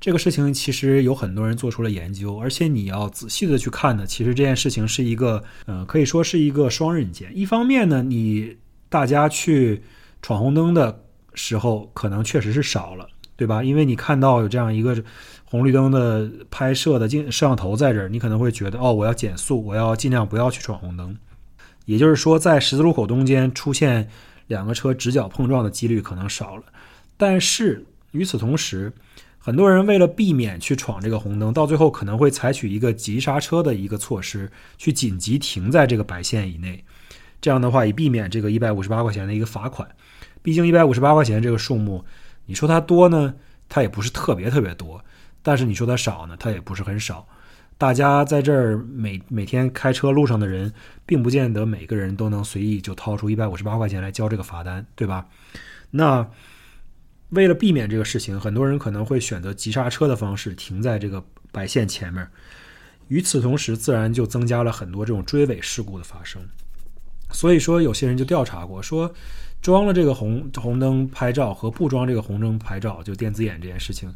这个事情其实有很多人做出了研究，而且你要仔细的去看呢，其实这件事情是一个，呃，可以说是一个双刃剑。一方面呢，你大家去闯红灯的时候，可能确实是少了，对吧？因为你看到有这样一个。红绿灯的拍摄的镜摄像头在这儿，你可能会觉得哦，我要减速，我要尽量不要去闯红灯。也就是说，在十字路口中间出现两个车直角碰撞的几率可能少了。但是与此同时，很多人为了避免去闯这个红灯，到最后可能会采取一个急刹车的一个措施，去紧急停在这个白线以内。这样的话，以避免这个一百五十八块钱的一个罚款。毕竟一百五十八块钱这个数目，你说它多呢，它也不是特别特别多。但是你说它少呢，它也不是很少。大家在这儿每每天开车路上的人，并不见得每个人都能随意就掏出一百五十八块钱来交这个罚单，对吧？那为了避免这个事情，很多人可能会选择急刹车的方式停在这个白线前面。与此同时，自然就增加了很多这种追尾事故的发生。所以说，有些人就调查过，说装了这个红红灯拍照和不装这个红灯拍照，就电子眼这件事情。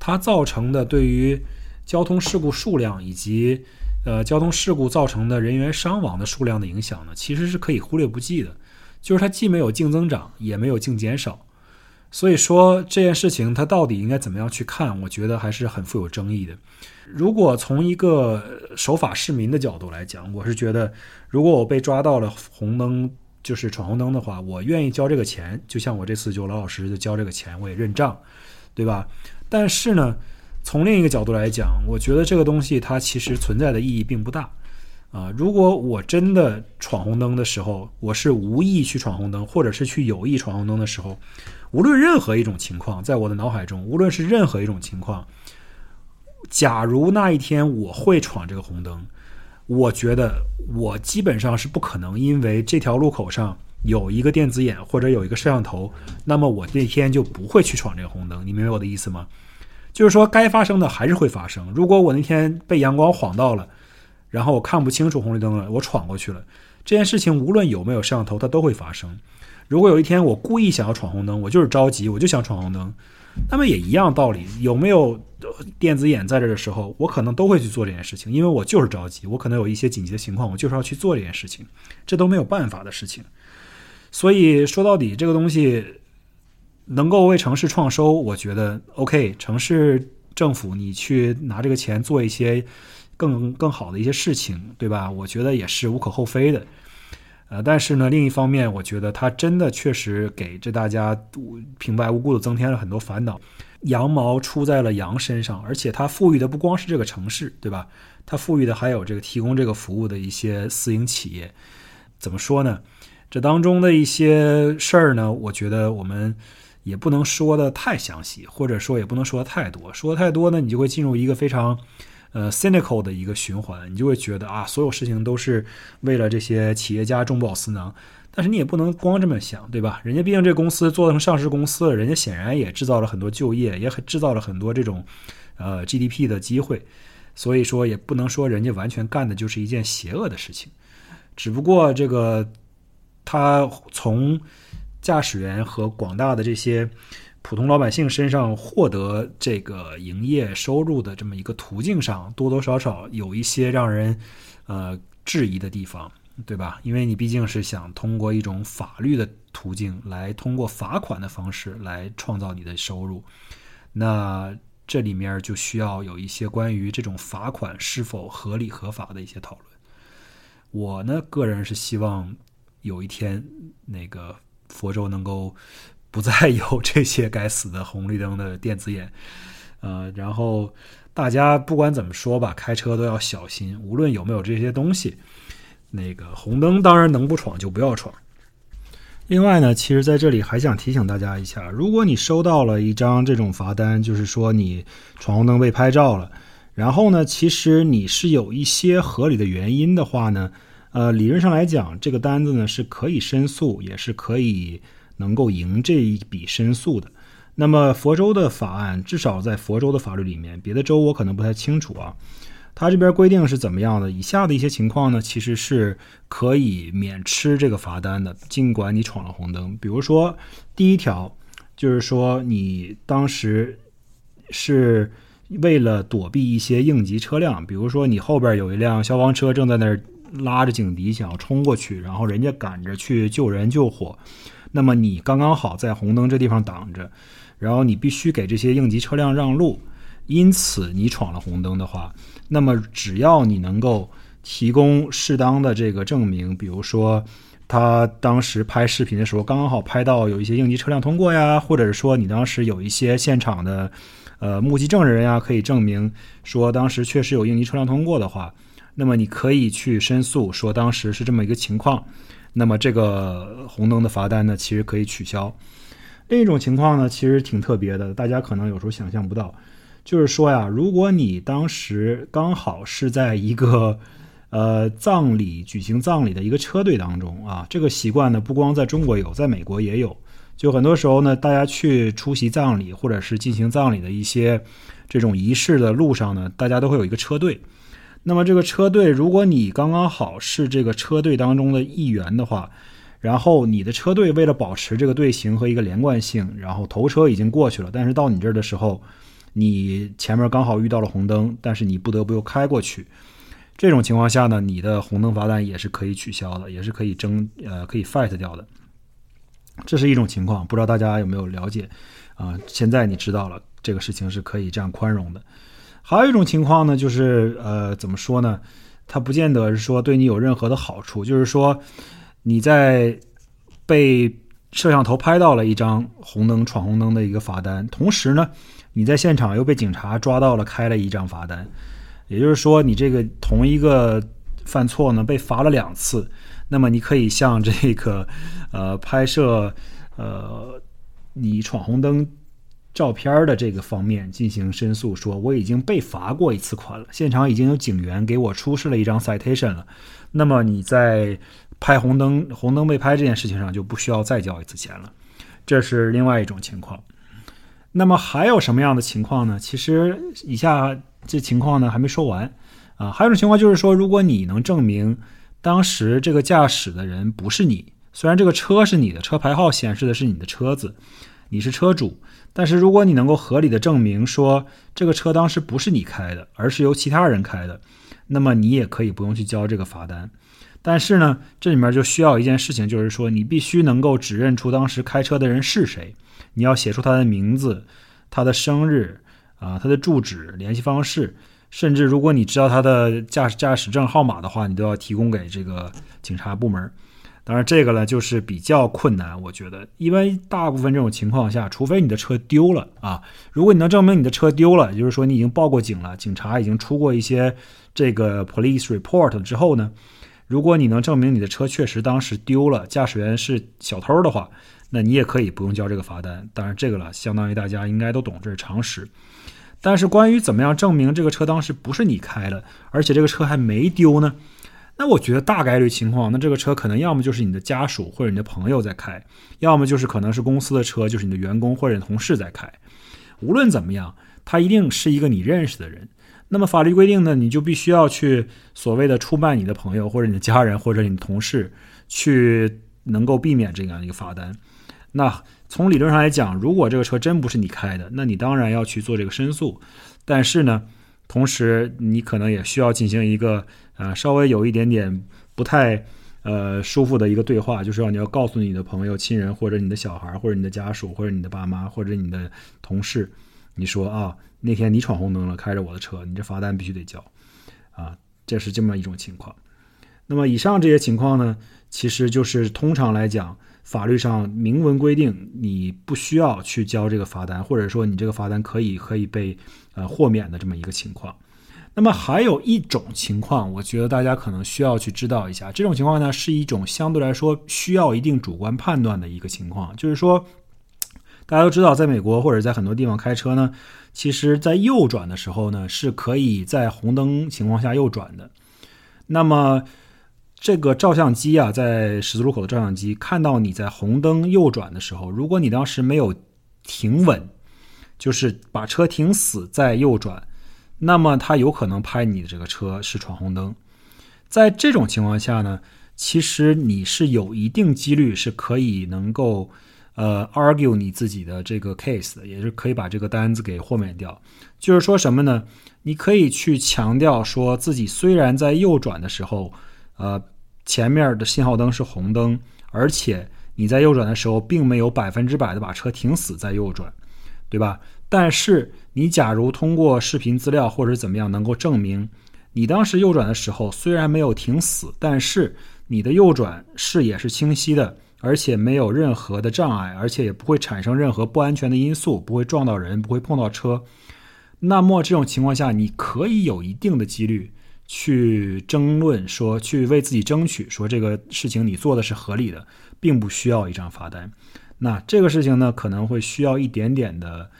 它造成的对于交通事故数量以及呃交通事故造成的人员伤亡的数量的影响呢，其实是可以忽略不计的。就是它既没有净增长，也没有净减少。所以说这件事情它到底应该怎么样去看，我觉得还是很富有争议的。如果从一个守法市民的角度来讲，我是觉得，如果我被抓到了红灯就是闯红灯的话，我愿意交这个钱。就像我这次就老老实实的交这个钱，我也认账，对吧？但是呢，从另一个角度来讲，我觉得这个东西它其实存在的意义并不大，啊，如果我真的闯红灯的时候，我是无意去闯红灯，或者是去有意闯红灯的时候，无论任何一种情况，在我的脑海中，无论是任何一种情况，假如那一天我会闯这个红灯，我觉得我基本上是不可能，因为这条路口上。有一个电子眼或者有一个摄像头，那么我那天就不会去闯这个红灯。你明白我的意思吗？就是说，该发生的还是会发生。如果我那天被阳光晃到了，然后我看不清楚红绿灯了，我闯过去了，这件事情无论有没有摄像头，它都会发生。如果有一天我故意想要闯红灯，我就是着急，我就想闯红灯，那么也一样道理。有没有电子眼在这的时候，我可能都会去做这件事情，因为我就是着急，我可能有一些紧急的情况，我就是要去做这件事情，这都没有办法的事情。所以说到底，这个东西能够为城市创收，我觉得 OK。城市政府，你去拿这个钱做一些更更好的一些事情，对吧？我觉得也是无可厚非的。呃，但是呢，另一方面，我觉得它真的确实给这大家平白无故的增添了很多烦恼。羊毛出在了羊身上，而且它富裕的不光是这个城市，对吧？它富裕的还有这个提供这个服务的一些私营企业。怎么说呢？这当中的一些事儿呢，我觉得我们也不能说的太详细，或者说也不能说的太多。说的太多呢，你就会进入一个非常呃 cynical 的一个循环，你就会觉得啊，所有事情都是为了这些企业家中饱私囊。但是你也不能光这么想，对吧？人家毕竟这公司做成上市公司了，人家显然也制造了很多就业，也很制造了很多这种呃 GDP 的机会。所以说，也不能说人家完全干的就是一件邪恶的事情。只不过这个他从驾驶员和广大的这些普通老百姓身上获得这个营业收入的这么一个途径上，多多少少有一些让人呃质疑的地方。对吧？因为你毕竟是想通过一种法律的途径来通过罚款的方式来创造你的收入，那这里面就需要有一些关于这种罚款是否合理合法的一些讨论。我呢，个人是希望有一天那个佛州能够不再有这些该死的红绿灯的电子眼，呃，然后大家不管怎么说吧，开车都要小心，无论有没有这些东西。那个红灯当然能不闯就不要闯。另外呢，其实在这里还想提醒大家一下，如果你收到了一张这种罚单，就是说你闯红灯被拍照了，然后呢，其实你是有一些合理的原因的话呢，呃，理论上来讲，这个单子呢是可以申诉，也是可以能够赢这一笔申诉的。那么佛州的法案，至少在佛州的法律里面，别的州我可能不太清楚啊。他这边规定是怎么样的？以下的一些情况呢，其实是可以免吃这个罚单的，尽管你闯了红灯。比如说，第一条就是说你当时是为了躲避一些应急车辆，比如说你后边有一辆消防车正在那儿拉着警笛想要冲过去，然后人家赶着去救人救火，那么你刚刚好在红灯这地方挡着，然后你必须给这些应急车辆让路，因此你闯了红灯的话。那么，只要你能够提供适当的这个证明，比如说他当时拍视频的时候刚刚好拍到有一些应急车辆通过呀，或者是说你当时有一些现场的呃目击证人呀，可以证明说当时确实有应急车辆通过的话，那么你可以去申诉说当时是这么一个情况。那么这个红灯的罚单呢，其实可以取消。另一种情况呢，其实挺特别的，大家可能有时候想象不到。就是说呀，如果你当时刚好是在一个，呃，葬礼举行葬礼的一个车队当中啊，这个习惯呢，不光在中国有，在美国也有。就很多时候呢，大家去出席葬礼或者是进行葬礼的一些这种仪式的路上呢，大家都会有一个车队。那么这个车队，如果你刚刚好是这个车队当中的一员的话，然后你的车队为了保持这个队形和一个连贯性，然后头车已经过去了，但是到你这儿的时候。你前面刚好遇到了红灯，但是你不得不又开过去。这种情况下呢，你的红灯罚单也是可以取消的，也是可以征呃可以 fight 掉的。这是一种情况，不知道大家有没有了解啊？现在你知道了，这个事情是可以这样宽容的。还有一种情况呢，就是呃怎么说呢？它不见得是说对你有任何的好处，就是说你在被摄像头拍到了一张红灯闯红灯的一个罚单，同时呢。你在现场又被警察抓到了，开了一张罚单，也就是说，你这个同一个犯错呢，被罚了两次。那么，你可以向这个呃拍摄呃你闯红灯照片的这个方面进行申诉，说我已经被罚过一次款了，现场已经有警员给我出示了一张 citation 了。那么你在拍红灯红灯被拍这件事情上就不需要再交一次钱了，这是另外一种情况。那么还有什么样的情况呢？其实以下这情况呢还没说完啊。还有一种情况就是说，如果你能证明当时这个驾驶的人不是你，虽然这个车是你的，车牌号显示的是你的车子，你是车主，但是如果你能够合理的证明说这个车当时不是你开的，而是由其他人开的，那么你也可以不用去交这个罚单。但是呢，这里面就需要一件事情，就是说你必须能够指认出当时开车的人是谁。你要写出他的名字、他的生日啊、他的住址、联系方式，甚至如果你知道他的驾驶驾驶证号码的话，你都要提供给这个警察部门。当然，这个呢就是比较困难，我觉得，因为大部分这种情况下，除非你的车丢了啊，如果你能证明你的车丢了，也就是说你已经报过警了，警察已经出过一些这个 police report 之后呢，如果你能证明你的车确实当时丢了，驾驶员是小偷的话。那你也可以不用交这个罚单。当然，这个了，相当于大家应该都懂，这是常识。但是，关于怎么样证明这个车当时不是你开的，而且这个车还没丢呢？那我觉得大概率情况，那这个车可能要么就是你的家属或者你的朋友在开，要么就是可能是公司的车，就是你的员工或者同事在开。无论怎么样，他一定是一个你认识的人。那么法律规定呢，你就必须要去所谓的出卖你的朋友或者你的家人或者你的同事，去能够避免这样一个罚单。那从理论上来讲，如果这个车真不是你开的，那你当然要去做这个申诉。但是呢，同时你可能也需要进行一个呃稍微有一点点不太呃舒服的一个对话，就是要你要告诉你的朋友、亲人或者你的小孩或者你的家属或者你的爸妈或者你的同事，你说啊。那天你闯红灯了，开着我的车，你这罚单必须得交，啊，这是这么一种情况。那么以上这些情况呢，其实就是通常来讲，法律上明文规定你不需要去交这个罚单，或者说你这个罚单可以可以被呃豁免的这么一个情况。那么还有一种情况，我觉得大家可能需要去知道一下，这种情况呢是一种相对来说需要一定主观判断的一个情况，就是说。大家都知道，在美国或者在很多地方开车呢，其实，在右转的时候呢，是可以在红灯情况下右转的。那么，这个照相机啊，在十字路口的照相机看到你在红灯右转的时候，如果你当时没有停稳，就是把车停死再右转，那么他有可能拍你的这个车是闯红灯。在这种情况下呢，其实你是有一定几率是可以能够。呃，argue 你自己的这个 case，的也是可以把这个单子给豁免掉。就是说什么呢？你可以去强调说自己虽然在右转的时候，呃，前面的信号灯是红灯，而且你在右转的时候并没有百分之百的把车停死在右转，对吧？但是你假如通过视频资料或者怎么样能够证明，你当时右转的时候虽然没有停死，但是你的右转视野是清晰的。而且没有任何的障碍，而且也不会产生任何不安全的因素，不会撞到人，不会碰到车。那么这种情况下，你可以有一定的几率去争论，说去为自己争取，说这个事情你做的是合理的，并不需要一张罚单。那这个事情呢，可能会需要一点点的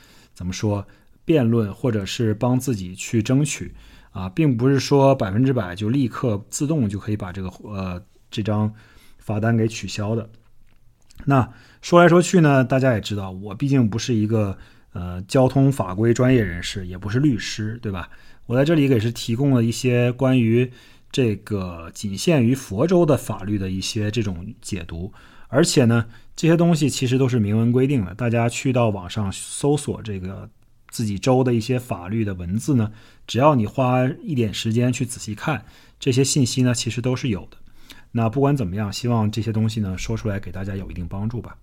怎么说辩论，或者是帮自己去争取啊，并不是说百分之百就立刻自动就可以把这个呃这张罚单给取消的。那说来说去呢，大家也知道，我毕竟不是一个呃交通法规专业人士，也不是律师，对吧？我在这里也是提供了一些关于这个仅限于佛州的法律的一些这种解读，而且呢，这些东西其实都是明文规定的。大家去到网上搜索这个自己州的一些法律的文字呢，只要你花一点时间去仔细看，这些信息呢，其实都是有的。那不管怎么样，希望这些东西呢说出来给大家有一定帮助吧。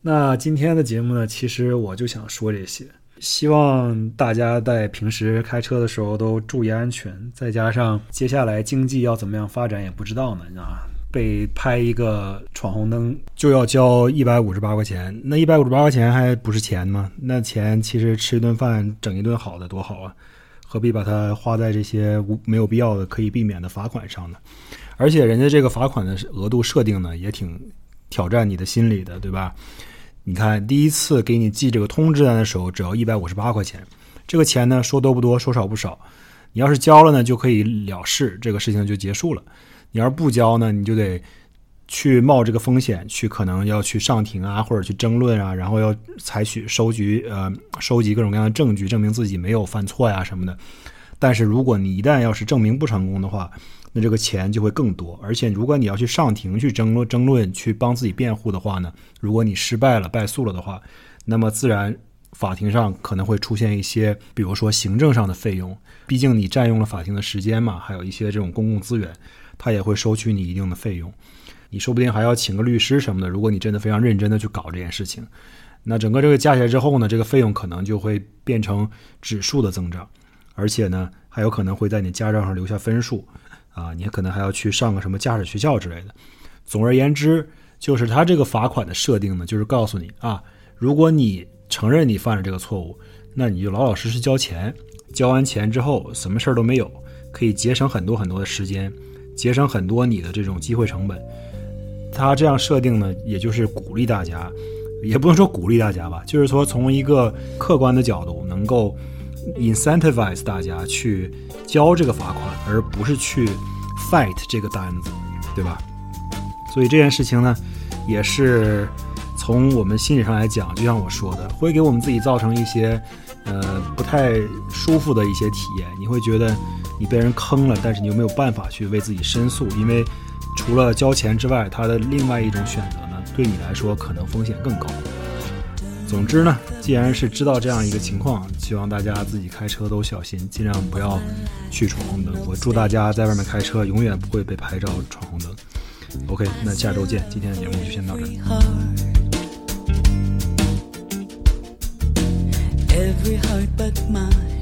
那今天的节目呢，其实我就想说这些，希望大家在平时开车的时候都注意安全。再加上接下来经济要怎么样发展也不知道呢，啊，被拍一个闯红灯就要交一百五十八块钱，那一百五十八块钱还不是钱吗？那钱其实吃一顿饭整一顿好的多好啊，何必把它花在这些无没有必要的可以避免的罚款上呢？而且人家这个罚款的额度设定呢，也挺挑战你的心理的，对吧？你看，第一次给你寄这个通知单的时候，只要一百五十八块钱，这个钱呢，说多不多，说少不少。你要是交了呢，就可以了事，这个事情就结束了。你要是不交呢，你就得去冒这个风险，去可能要去上庭啊，或者去争论啊，然后要采取收集呃收集各种各样的证据，证明自己没有犯错呀什么的。但是如果你一旦要是证明不成功的话，那这个钱就会更多，而且如果你要去上庭去争论、争论、去帮自己辩护的话呢，如果你失败了、败诉了的话，那么自然法庭上可能会出现一些，比如说行政上的费用，毕竟你占用了法庭的时间嘛，还有一些这种公共资源，他也会收取你一定的费用，你说不定还要请个律师什么的。如果你真的非常认真的去搞这件事情，那整个这个加起来之后呢，这个费用可能就会变成指数的增长，而且呢，还有可能会在你驾照上留下分数。啊，你可能还要去上个什么驾驶学校之类的。总而言之，就是他这个罚款的设定呢，就是告诉你啊，如果你承认你犯了这个错误，那你就老老实实交钱。交完钱之后，什么事儿都没有，可以节省很多很多的时间，节省很多你的这种机会成本。他这样设定呢，也就是鼓励大家，也不能说鼓励大家吧，就是说从一个客观的角度，能够 incentivize 大家去交这个罚款，而不是去 fight 这个单子，对吧？所以这件事情呢，也是从我们心理上来讲，就像我说的，会给我们自己造成一些呃不太舒服的一些体验。你会觉得你被人坑了，但是你又没有办法去为自己申诉，因为除了交钱之外，他的另外一种选择呢，对你来说可能风险更高。总之呢，既然是知道这样一个情况，希望大家自己开车都小心，尽量不要去闯红灯。我祝大家在外面开车永远不会被拍照闯红灯。OK，那下周见。今天的节目就先到这儿。Every heart but mine